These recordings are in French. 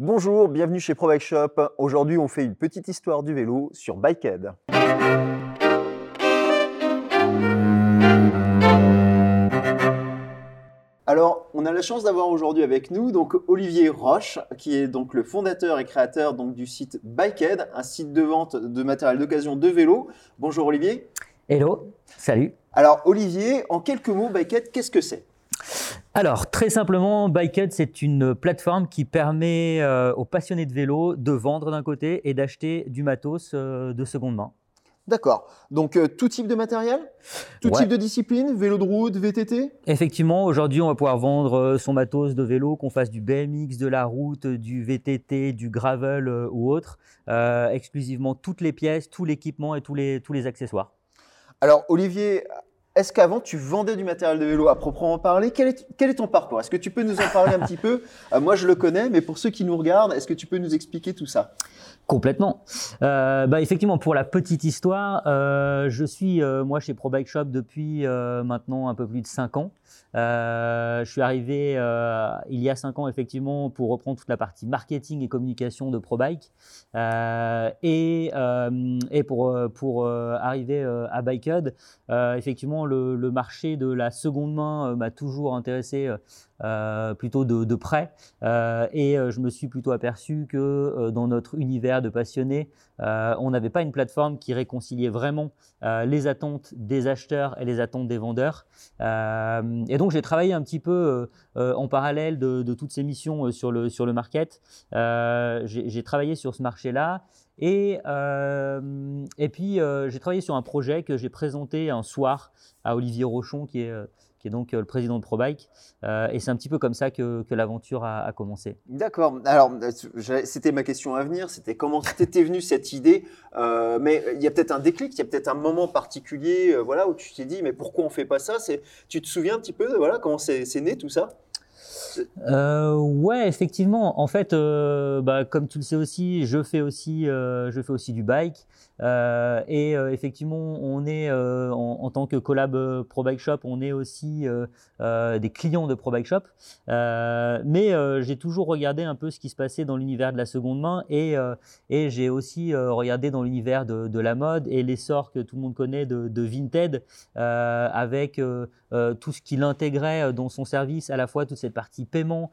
Bonjour, bienvenue chez Pro Bike Shop. Aujourd'hui, on fait une petite histoire du vélo sur Bikehead. Alors, on a la chance d'avoir aujourd'hui avec nous donc Olivier Roche, qui est donc le fondateur et créateur donc du site Bikehead, un site de vente de matériel d'occasion de vélo. Bonjour Olivier. Hello, salut. Alors Olivier, en quelques mots, Bikehead, qu'est-ce que c'est? Alors, très simplement, Bikehead, c'est une plateforme qui permet euh, aux passionnés de vélo de vendre d'un côté et d'acheter du matos euh, de seconde main. D'accord. Donc euh, tout type de matériel? Tout type de discipline? Vélo de route, VTT Effectivement, aujourd'hui, on va pouvoir vendre son matos de vélo, qu'on fasse du BMX, de la route, du VTT, du gravel ou autre. exclusivement toutes les pièces, tout l'équipement et tous les, tous les accessoires. Alors Olivier, est-ce qu'avant tu vendais du matériel de vélo à proprement parler? Quel est, ton parcours? Est-ce que tu peux nous en parler un petit peu? Euh, Moi je le connais, mais pour ceux qui nous regardent, est-ce que tu peux nous expliquer tout ça? Complètement. Euh, bah effectivement, pour la petite histoire, euh, je suis moi chez Pro Bike Shop depuis maintenant un peu plus de 5 ans. Je suis arrivé il y a 5 ans effectivement pour reprendre toute la partie marketing et communication de Pro Bike et, et pour, pour arriver à Bikehead, effectivement le, marché de la seconde main euh, m'a toujours intéressé euh, euh, plutôt de, près. et je me suis plutôt aperçu que dans notre univers de passionnés, on n'avait pas une plateforme qui réconciliait vraiment les attentes des acheteurs et les attentes des vendeurs. et donc j'ai travaillé un petit peu en parallèle de, toutes ces missions sur le, sur le market. j'ai travaillé sur ce marché-là. Et, euh, et puis, euh, j'ai travaillé sur un projet que j'ai présenté un soir à Olivier Rochon, qui est, euh, qui est donc le président de ProBike. et c'est un petit peu comme ça que, que l'aventure a, commencé. D'accord. Alors, c'était ma question à venir. C'était comment t'étais venu cette idée Mais il y a peut-être un déclic, il y a peut-être un moment particulier voilà, où tu t'es dit, mais pourquoi on fait pas ça? Tu te souviens un petit peu de voilà, comment c'est né tout ça? Euh, ouais, effectivement. En fait, euh, bah, comme tu le sais aussi, je fais aussi, euh, je fais aussi du bike. Euh, et euh, effectivement, on est euh, en, tant que collab Pro Bike Shop, on est aussi des clients de Pro Bike Shop. mais j'ai toujours regardé un peu ce qui se passait dans l'univers de la seconde main et, j'ai aussi regardé dans l'univers de, de, la mode et l'essor que tout le monde connaît de, de Vinted avec tout ce qu'il intégrait dans son service, à la fois toute cette partie paiement,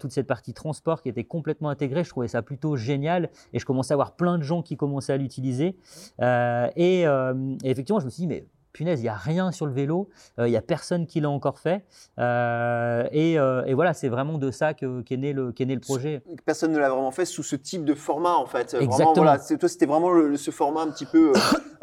toute cette partie transport qui était complètement intégrée. Je trouvais ça plutôt génial et je commençais à voir plein de gens qui commençaient à l'utiliser. Euh, euh, et, effectivement, je me suis dit, mais punaise, il n'y a rien sur le vélo, euh, il n'y a personne qui l'a encore fait. et, voilà, c'est vraiment de ça qu'est né, le, né le projet. Personne ne l'a vraiment fait sous ce type de format, en fait. Exactement. voilà, toi, c'était vraiment ce format un petit peu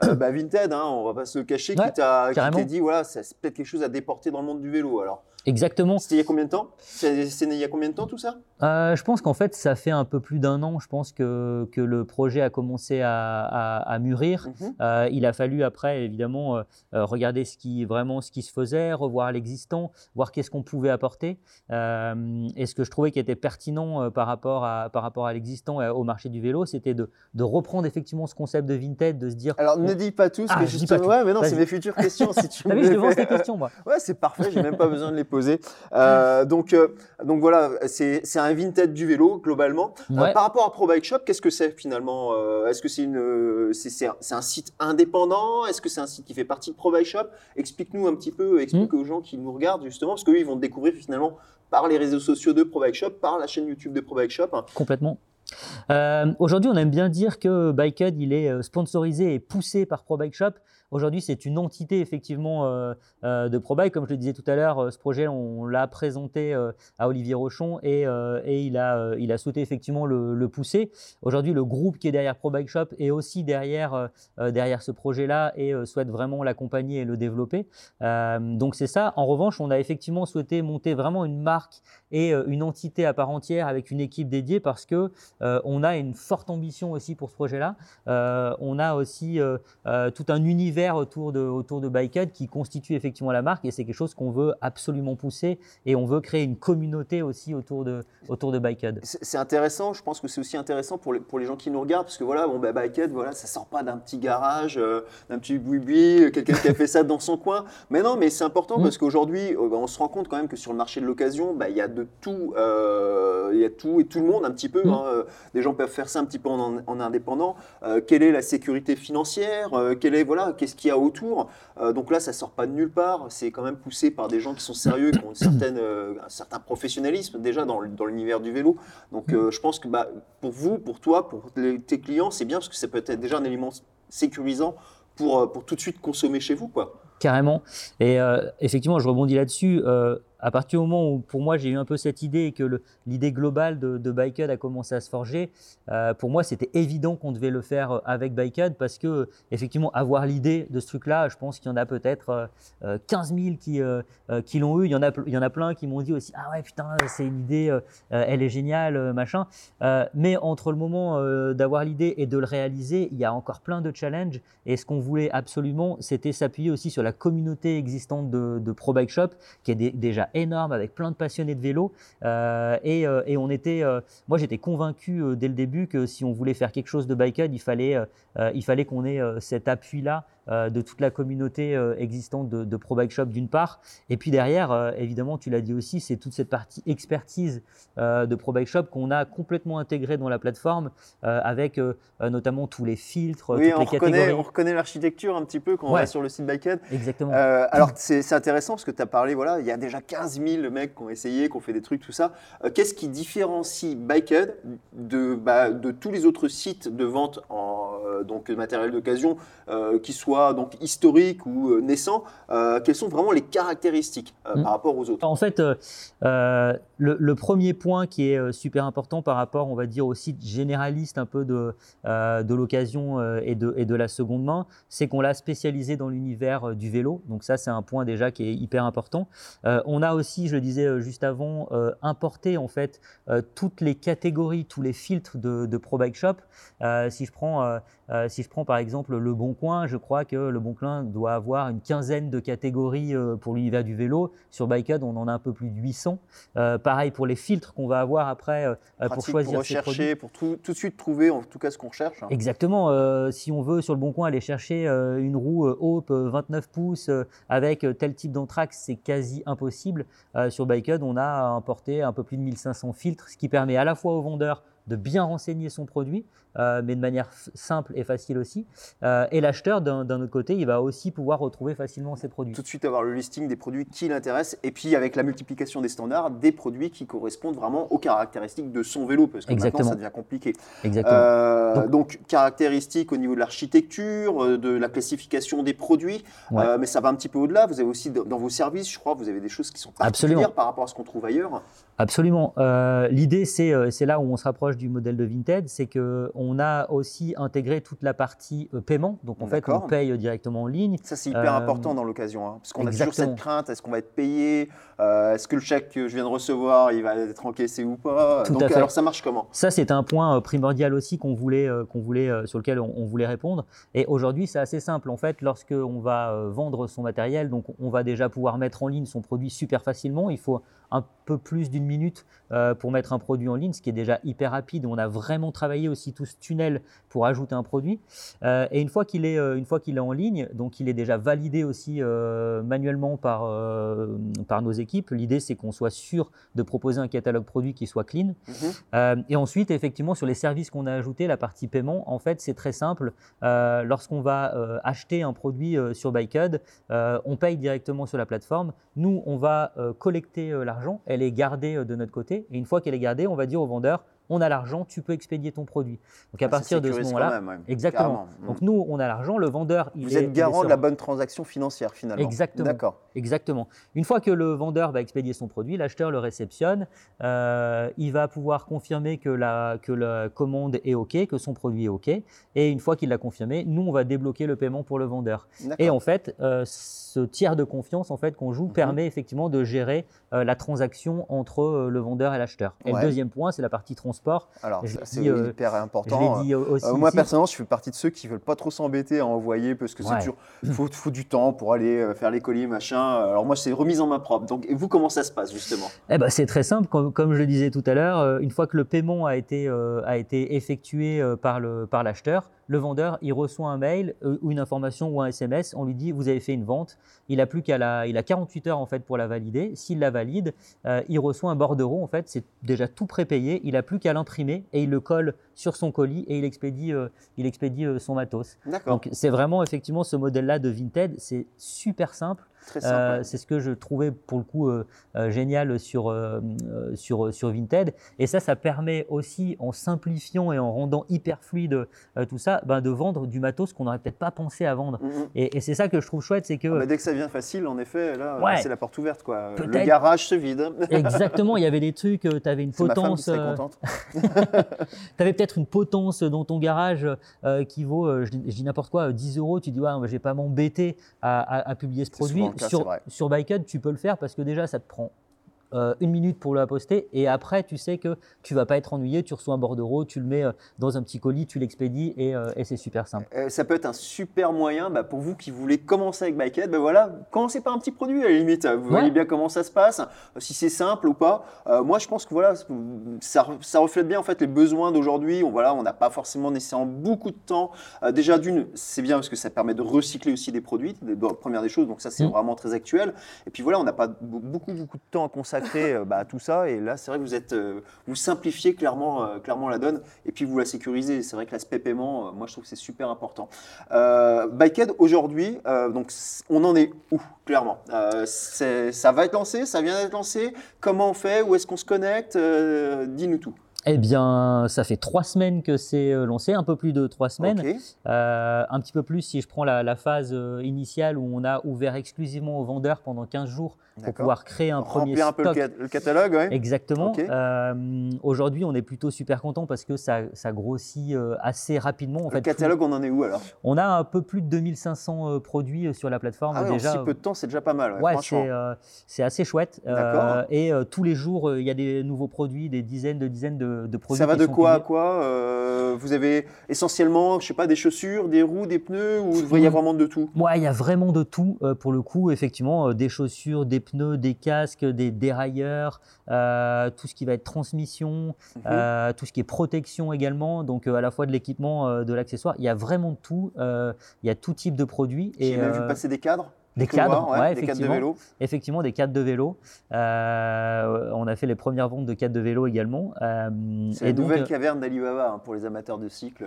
bah, Vinted, hein, on va pas se le cacher, qui t'a dit, voilà, c'est peut-être quelque chose à déporter dans le monde du vélo. Alors, Exactement. C'était il y a combien de temps? C'est il y a combien de temps tout ça? Euh, Je pense qu'en fait, ça fait un peu plus d'un an. Je pense que, que le projet a commencé à, à, mûrir. Mhm. euh, il a fallu après, évidemment, euh, regarder ce qui, vraiment ce qui se faisait, revoir l'existant, voir qu'est-ce qu'on pouvait apporter. Et ce que je trouvais qui était pertinent par rapport à, par rapport à l'existant et au marché du vélo, c'était de, de, reprendre effectivement ce concept de Vinted, de se dire. Alors, ne dis pas tout, parce ah, que je dis pas tout. Ouais, mais non, c'est mes futures questions. si tu as vu, je devance tes questions, moi. Ouais, c'est parfait. J'ai même pas besoin de les Euh, donc, euh, donc voilà, c'est un vintage du vélo globalement. Euh, par rapport à Pro Bike Shop, qu'est-ce que c'est finalement Est-ce que c'est une, c'est un, un, site indépendant? Est-ce que c'est un site qui fait partie de Pro Bike Shop? Explique-nous un petit peu, explique hmm. aux gens qui nous regardent justement, parce qu'eux ils vont découvrir finalement par les réseaux sociaux de Pro Bike Shop, par la chaîne YouTube de Pro Bike Shop. Complètement. Aujourd'hui, on aime bien dire que Bikehead il est sponsorisé et poussé par Pro Bike Shop. Aujourd'hui, c'est une entité effectivement euh, euh, de ProBike. Comme je le disais tout à l'heure, euh, ce projet, on l'a présenté à Olivier Rochon et, il, a, souhaité effectivement le, pousser. Aujourd'hui, le groupe qui est derrière ProBike Shop est aussi derrière, ce projet-là et souhaite vraiment l'accompagner et le développer. donc c'est ça. En revanche, on a effectivement souhaité monter vraiment une marque et une entité à part entière avec une équipe dédiée parce que on a une forte ambition aussi pour ce projet-là. on a aussi tout un univers autour de, autour de Bikehead qui constitue effectivement la marque et c'est quelque chose qu'on veut absolument pousser et on veut créer une communauté aussi autour de, autour de Bikehead. C'est intéressant, je pense que c'est aussi intéressant pour les, pour les gens qui nous regardent parce que voilà, bon, bah, Bikehead, voilà, ça sort pas d'un petit garage, euh, d'un petit boui-boui, euh, quelqu'un qui a fait ça dans son coin. Mais non, mais c'est important mm. parce qu'aujourd'hui, bah, on se rend compte quand même que sur le marché de l'occasion, bah, il y a de tout, il y a tout et tout le monde un petit peu. Mm. Hein, des gens peuvent faire ça un petit peu en, en indépendant. quelle est la sécurité financière Quelle est voilà, qu'il y a autour euh, donc là, ça sort pas de nulle part. C'est quand même poussé par des gens qui sont sérieux, qui ont euh, un certain professionnalisme déjà dans, l'univers du vélo. Donc euh, je pense que bah, pour vous, pour toi, pour tes clients, c'est bien parce que ça peut être déjà un élément sécurisant pour, pour tout de suite consommer chez vous. Quoi. Carrément. Et effectivement, je rebondis là-dessus à partir du moment où, pour moi, j'ai eu un peu cette idée et que l'idée globale de, de a commencé à se forger, euh, pour moi, c'était évident qu'on devait le faire euh, avec Bikehead parce que, effectivement, avoir l'idée de ce truc-là, je pense qu'il y en a peut-être 15 000 qui, l'ont eu. Il y, en a, il y en a plein qui m'ont dit aussi Ah ouais, putain, c'est une idée, elle est géniale, machin. mais entre le moment d'avoir l'idée et de le réaliser, il y a encore plein de challenges. Et ce qu'on voulait absolument, c'était s'appuyer aussi sur la communauté existante de, de Pro Bike Shop, qui est déjà énorme avec plein de passionnés de vélo. Euh, euh, et, on était, euh, moi j'étais convaincu dès le début que si on voulait faire quelque chose de bikehead, il fallait, il fallait qu'on ait cet appui-là de toute la communauté euh, existante de, Pro Bike Shop d'une part. Et puis derrière, euh, évidemment, tu l'as dit aussi, c'est toute cette partie expertise de Pro Bike Shop qu'on a complètement intégrée dans la plateforme avec notamment tous les filtres, toutes les catégories. On reconnaît l'architecture un petit peu quand on va sur le site Bikehead. Exactement. alors c'est intéressant parce que tu as parlé, voilà, il y a déjà 15 000 mecs qui ont essayé, qui ont fait des trucs, tout ça. Qu'est-ce qui différencie Bikehead de, bah, de tous les autres sites de vente en donc, matériel d'occasion qui soient donc historique ou euh, naissant, euh, quelles sont vraiment les caractéristiques euh, mm. par rapport aux autres? En fait, le, premier point qui est super important par rapport, on va dire, au site généraliste un peu de, de l'occasion et de, et de la seconde main, c'est qu'on l'a spécialisé dans l'univers du vélo. Donc ça, c'est un point déjà qui est hyper important. on a aussi, je le disais juste avant, importé en fait toutes les catégories, tous les filtres de, de Pro Bike Shop. si je prends si je prends par exemple Le Bon Coin, je crois que Le Bon Coin doit avoir une quinzaine de catégories euh, pour l'univers du vélo. Sur Bikehead, on en a un peu plus de 800. Euh, pareil pour les filtres qu'on va avoir après euh, pour choisir pour rechercher, pour tout, tout, de suite trouver en tout cas ce qu'on cherche. Hein. Exactement. si on veut sur Le Bon Coin aller chercher une roue Hope 29 pouces avec tel type d'anthrax, c'est quasi impossible. sur Bikehead, on a importé un peu plus de 1500 filtres, ce qui permet à la fois aux vendeurs de bien renseigner son produit, euh, mais de manière simple et facile aussi. Euh, et l'acheteur, d'un autre côté, il va aussi pouvoir retrouver facilement ses produits. Tout de suite avoir le listing des produits qui l'intéressent, et puis avec la multiplication des standards, des produits qui correspondent vraiment aux caractéristiques de son vélo, parce que maintenant ça devient compliqué. Exactement. Euh, donc, caractéristiques au niveau de l'architecture, de la classification des produits, mais ça va un petit peu au-delà. Vous avez aussi dans vos services, je crois, vous avez des choses qui sont particulières par rapport à ce qu'on trouve ailleurs. Absolument. L'idée, c'est là où on se rapproche du modèle de Vinted, c'est que on a aussi intégré toute la partie euh, paiement. Donc en fait, on paye directement en ligne. Ça, c'est hyper important euh, dans l'occasion, hein, parce qu'on a toujours cette crainte est-ce qu'on va être payé euh, Est-ce que le chèque que je viens de recevoir, il va être encaissé ou pas? Donc, alors, ça marche comment? Ça, c'est un point primordial aussi qu'on voulait, qu'on voulait, sur lequel on, voulait répondre. Et aujourd'hui, c'est assez simple. En fait, lorsque on va vendre son matériel, donc on va déjà pouvoir mettre en ligne son produit super facilement. Il faut un peu plus d'une minute pour mettre un produit en ligne, ce qui est déjà hyper rapide. On a vraiment travaillé aussi tout ce tunnel pour ajouter un produit. Euh, et une fois qu'il est, euh, une fois qu'il est en ligne, donc il est déjà validé aussi euh, manuellement par, par nos équipes. L'idée, c'est qu'on soit sûr de proposer un catalogue produit qui soit clean. Mhm. et ensuite, effectivement, sur les services qu'on a ajoutés, la partie paiement, en fait, c'est très simple. Lorsqu'on va acheter un produit sur Bikehead, on paye directement sur la plateforme. Nous, on va collecter l'argent. Elle est gardée de notre côté. Et une fois qu'elle est gardée, on va dire au vendeur, on a l'argent, tu peux expédier ton produit. Donc à ah, partir de ce moment-là, exactement. Donc nous, on a l'argent, le vendeur, il Vous êtes garant de la bonne transaction financière finalement. Exactement. D'accord. Exactement. Une fois que le vendeur va expédier son produit, l'acheteur le réceptionne, euh, il va pouvoir confirmer que la, que la commande est OK, que son produit est OK. Et une fois qu'il l'a confirmé, nous, on va débloquer le paiement pour le vendeur. Et en fait, euh, ce tiers de confiance en fait qu'on joue mhm. permet effectivement de gérer euh, la transaction entre le vendeur et l'acheteur. Et le deuxième point, c'est la partie transport transport. Alors, c'est hyper important. Dit aussi moi, personnellement, je fais partie de ceux qui veulent pas trop s'embêter à envoyer parce que c'est toujours faut, faut, du temps pour aller faire les colis, machin. Alors moi, c'est remise en main propre. Donc, et vous, comment ça se passe justement? Eh ben, c'est très simple. Comme, comme, je le disais tout à l'heure, une fois que le paiement a été a été effectué par l'acheteur, le vendeur, il reçoit un mail euh, ou une information ou un SMS, on lui dit vous avez fait une vente, il a plus qu'à la, il a 48 heures en fait pour la valider. S'il la valide, euh, il reçoit un bordereau en fait, c'est déjà tout prépayé, il a plus qu'à l'imprimer et il le colle sur son colis et il expédie, euh, il expédie son matos. Donc c'est vraiment effectivement ce modèle-là de Vinted, c'est super simple. Euh, c'est ce que je trouvais pour le coup euh, euh, génial sur, sur, sur Vinted. Et ça, ça permet aussi, en simplifiant et en rendant hyper fluide tout ça, ben, de vendre du matos qu'on n'aurait peut-être pas pensé à vendre. Mm-hmm. Et, c'est ça que je trouve chouette, c'est que... Ah, dès que ça vient facile, en effet, là, c'est la porte ouverte. Quoi. Le garage se vide. Exactement, il y avait des trucs, tu avais une potence... tu avais peut-être une potence dans ton garage qui vaut, je, dis n'importe quoi, 10 euros. Tu dis, ouais, je vais pas m'embêter à, à, publier ce produit sur, sur Bikehead, tu peux le faire parce que déjà, ça te prend euh, une minute pour la poster et après tu sais que tu vas pas être ennuyé, tu reçois un bordereau, tu le mets euh, dans un petit colis, tu l'expédies et, euh, et c'est super simple. ça peut être un super moyen bah, pour vous qui voulez commencer avec Bikehead, bah, voilà, commencez par un petit produit à la limite, vous voyez bien comment ça se passe, si c'est simple ou pas. moi je pense que voilà, ça, ça, reflète bien en fait les besoins d'aujourd'hui, on voilà, on n'a pas forcément nécessairement beaucoup de temps. déjà d'une, c'est bien parce que ça permet de recycler aussi des produits, première des choses, donc ça c'est mmh. vraiment très actuel. Et puis voilà, on n'a pas beaucoup beaucoup de temps à consacrer euh, bah, tout ça. Et là, c'est vrai que vous êtes, euh, vous simplifiez clairement, euh, clairement la donne et puis vous la sécurisez. C'est vrai que l'aspect paiement, moi, je trouve que c'est super important. Euh, Bikehead aujourd'hui, donc on en est où clairement? Ça va être lancé, ça vient d'être lancé? Comment on fait? Où est-ce qu'on se connecte? Dis-nous tout. Eh bien, ça fait trois semaines que c'est lancé, un peu plus de trois semaines. un petit peu plus si je prends la, la phase initiale où on a ouvert exclusivement aux vendeurs pendant 15 jours pour pouvoir créer un premier stock. un peu le, catalogue, oui. Exactement. Euh, aujourd'hui, on est plutôt super content parce que ça, ça grossit euh, assez rapidement. En le catalogue, on en est où alors? On a un peu plus de 2500 euh, produits sur la plateforme ah déjà. En si peu de temps, c'est déjà pas mal. Ouais, c'est assez chouette. et tous les jours, il y a des nouveaux produits, des dizaines de dizaines de, de produits. Ça va de quoi à quoi Vous avez essentiellement, je sais pas, des chaussures, des roues, des pneus, ou il y a vraiment de tout? Ouais, il y a vraiment de tout. pour le coup, effectivement, des chaussures, des pneus, des casques, des dérailleurs, euh, tout ce qui va être transmission, mhm. euh, tout ce qui est protection également, donc euh, à la fois de l'équipement, de l'accessoire. Il y a vraiment tout. il y a tout type de produits. J'ai même vu passer des cadres. Des cadres, ouais, des cadres de vélo. Effectivement, des cadres de vélo. on a fait les premières ventes de cadres de vélo également. c'est la nouvelle caverne d'Alibaba hein, pour les amateurs de cycle.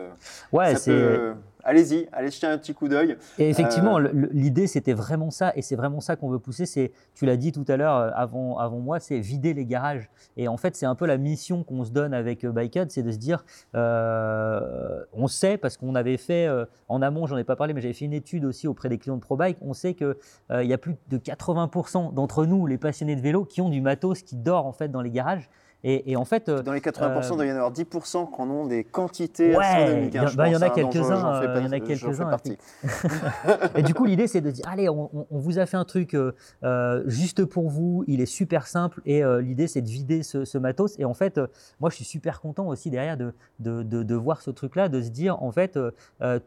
Ouais, c'est allez-y, allez jeter un petit coup d'œil. Et effectivement, euh, l'idée, c'était vraiment ça, et c'est vraiment ça qu'on veut pousser. C'est, tu l'as dit tout à l'heure euh, avant, avant moi, c'est vider les garages. Et en fait, c'est un peu la mission qu'on se donne avec euh, Bikehead, c'est de se dire, on sait, parce qu'on avait fait, en amont, j'en ai pas parlé, mais j'avais fait une étude aussi auprès des clients de ProBike, on sait qu'il il y a plus de 80% d'entre nous, les passionnés de vélo, qui ont du matos qui dort en fait dans les garages. Et, en fait, dans les 80%, il doit y en avoir 10% qui en ont des quantités ouais, Il y, en a quelques-uns. Il y en a quelques-uns. et du coup, l'idée, c'est de dire allez, on, vous a fait un truc euh, euh, juste pour vous. Il est super simple. Et euh, l'idée, c'est de vider ce, matos. Et en fait, moi, je suis super content aussi derrière de, de, de, voir ce truc-là, de se dire en fait,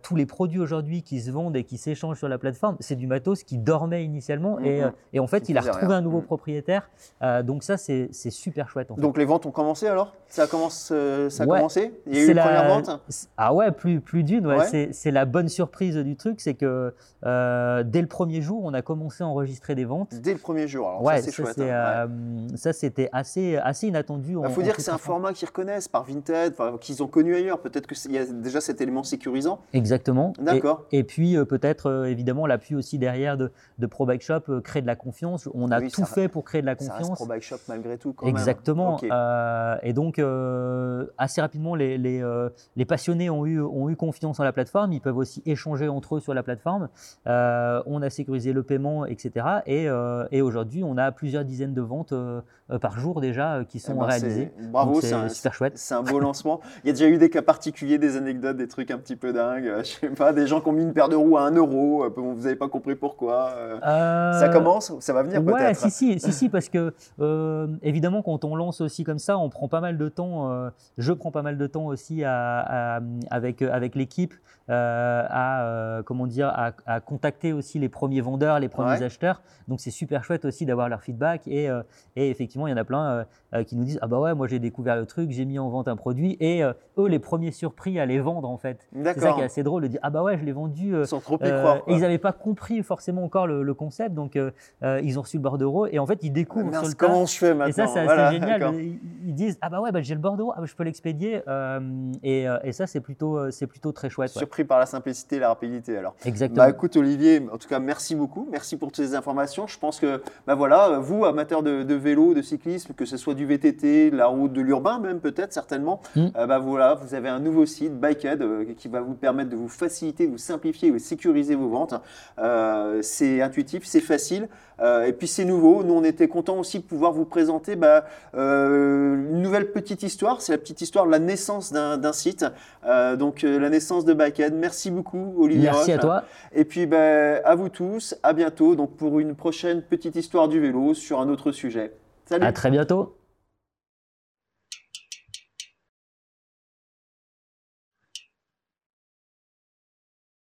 tous les produits aujourd'hui qui se vendent et qui s'échangent sur la plateforme, c'est du matos qui dormait initialement. et, mm-hmm. et, en fait, il a retrouvé un nouveau mm. propriétaire. donc ça, c'est super chouette. En donc les ventes ont commencé alors? Ça, commence, euh, ça a commencé? Il y a eu une première vente Ah ouais, plus, plus d'une. Ouais. C'est la bonne surprise du truc, c'est que euh, dès le premier jour, on a commencé à enregistrer des ventes. Dès le premier jour, alors ouais, ça c'est chouette. Hein. Euh, ça c'était assez, assez inattendu. Il bah, faut dire que c'est un format qu'ils reconnaissent par Vinted, qu'ils ont connu ailleurs. Peut-être qu'il y a déjà cet élément sécurisant. Exactement. D'accord. Et, puis peut-être évidemment l'appui aussi derrière de, de Pro Bike Shop, créer de la confiance. On a tout fait pour créer de la confiance. Ça reste Pro Bike Shop malgré tout. Quand Exactement. Euh, et donc, euh, assez rapidement, les, les, euh, les, passionnés ont eu, ont eu confiance en la plateforme. Ils peuvent aussi échanger entre eux sur la plateforme. on a sécurisé le paiement, etc. Et, et aujourd'hui, on a plusieurs dizaines de ventes par jour déjà qui sont eh ben, réalisées. Bravo, c'est super chouette. C'est un beau lancement. Il y a déjà eu des cas particuliers, des anecdotes, des trucs un petit peu dingues. Je sais pas, des gens qui ont mis une paire de roues à 1 euro. Vous n'avez pas compris pourquoi. Ça commence Ça va venir peut-être Ouais, si, si, si, si, parce que évidemment, quand on lance aussi comme ça, on prend pas mal de temps. je prends pas mal de temps aussi avec avec l'équipe à comment dire à, contacter aussi les premiers vendeurs, les premiers acheteurs. Donc c'est super chouette aussi d'avoir leur feedback et, et effectivement il y en a plein qui nous disent ah bah ouais moi j'ai découvert le truc, j'ai mis en vente un produit et eux les premiers surpris à les vendre en fait. C'est ça qui est assez drôle de dire ah bah ouais je l'ai vendu. Sans trop y croire. ils n'avaient pas compris forcément encore le, concept donc ils ont reçu le bordereau et en fait ils découvrent sur le comment je fais maintenant. Et ça c'est assez génial. Ils disent ah bah ouais bah, j'ai le bordereau, ah bah, je peux l'expédier et, et, ça c'est plutôt c'est plutôt très chouette. Surpris par la simplicité et la rapidité alors. Exactement. Bah écoute Olivier, en tout cas merci beaucoup, merci pour toutes ces informations. Je pense que bah voilà vous amateurs de, de vélo, de cyclisme, que ce soit du VTT, de la route, de l'urbain même peut-être certainement, mm. bah voilà vous avez un nouveau site Bikehead qui va vous permettre de vous faciliter, vous simplifier, vous sécuriser vos ventes. Euh, c'est intuitif, c'est facile. Euh, et puis c'est nouveau. Nous, on était contents aussi de pouvoir vous présenter bah, euh, une nouvelle petite histoire. C'est la petite histoire de la naissance d'un site. donc la naissance de Bikehead. Merci beaucoup, Olivier. Merci à toi. Et puis bah, à vous tous. À bientôt. Donc pour une prochaine petite histoire du vélo sur un autre sujet. Salut. À très bientôt.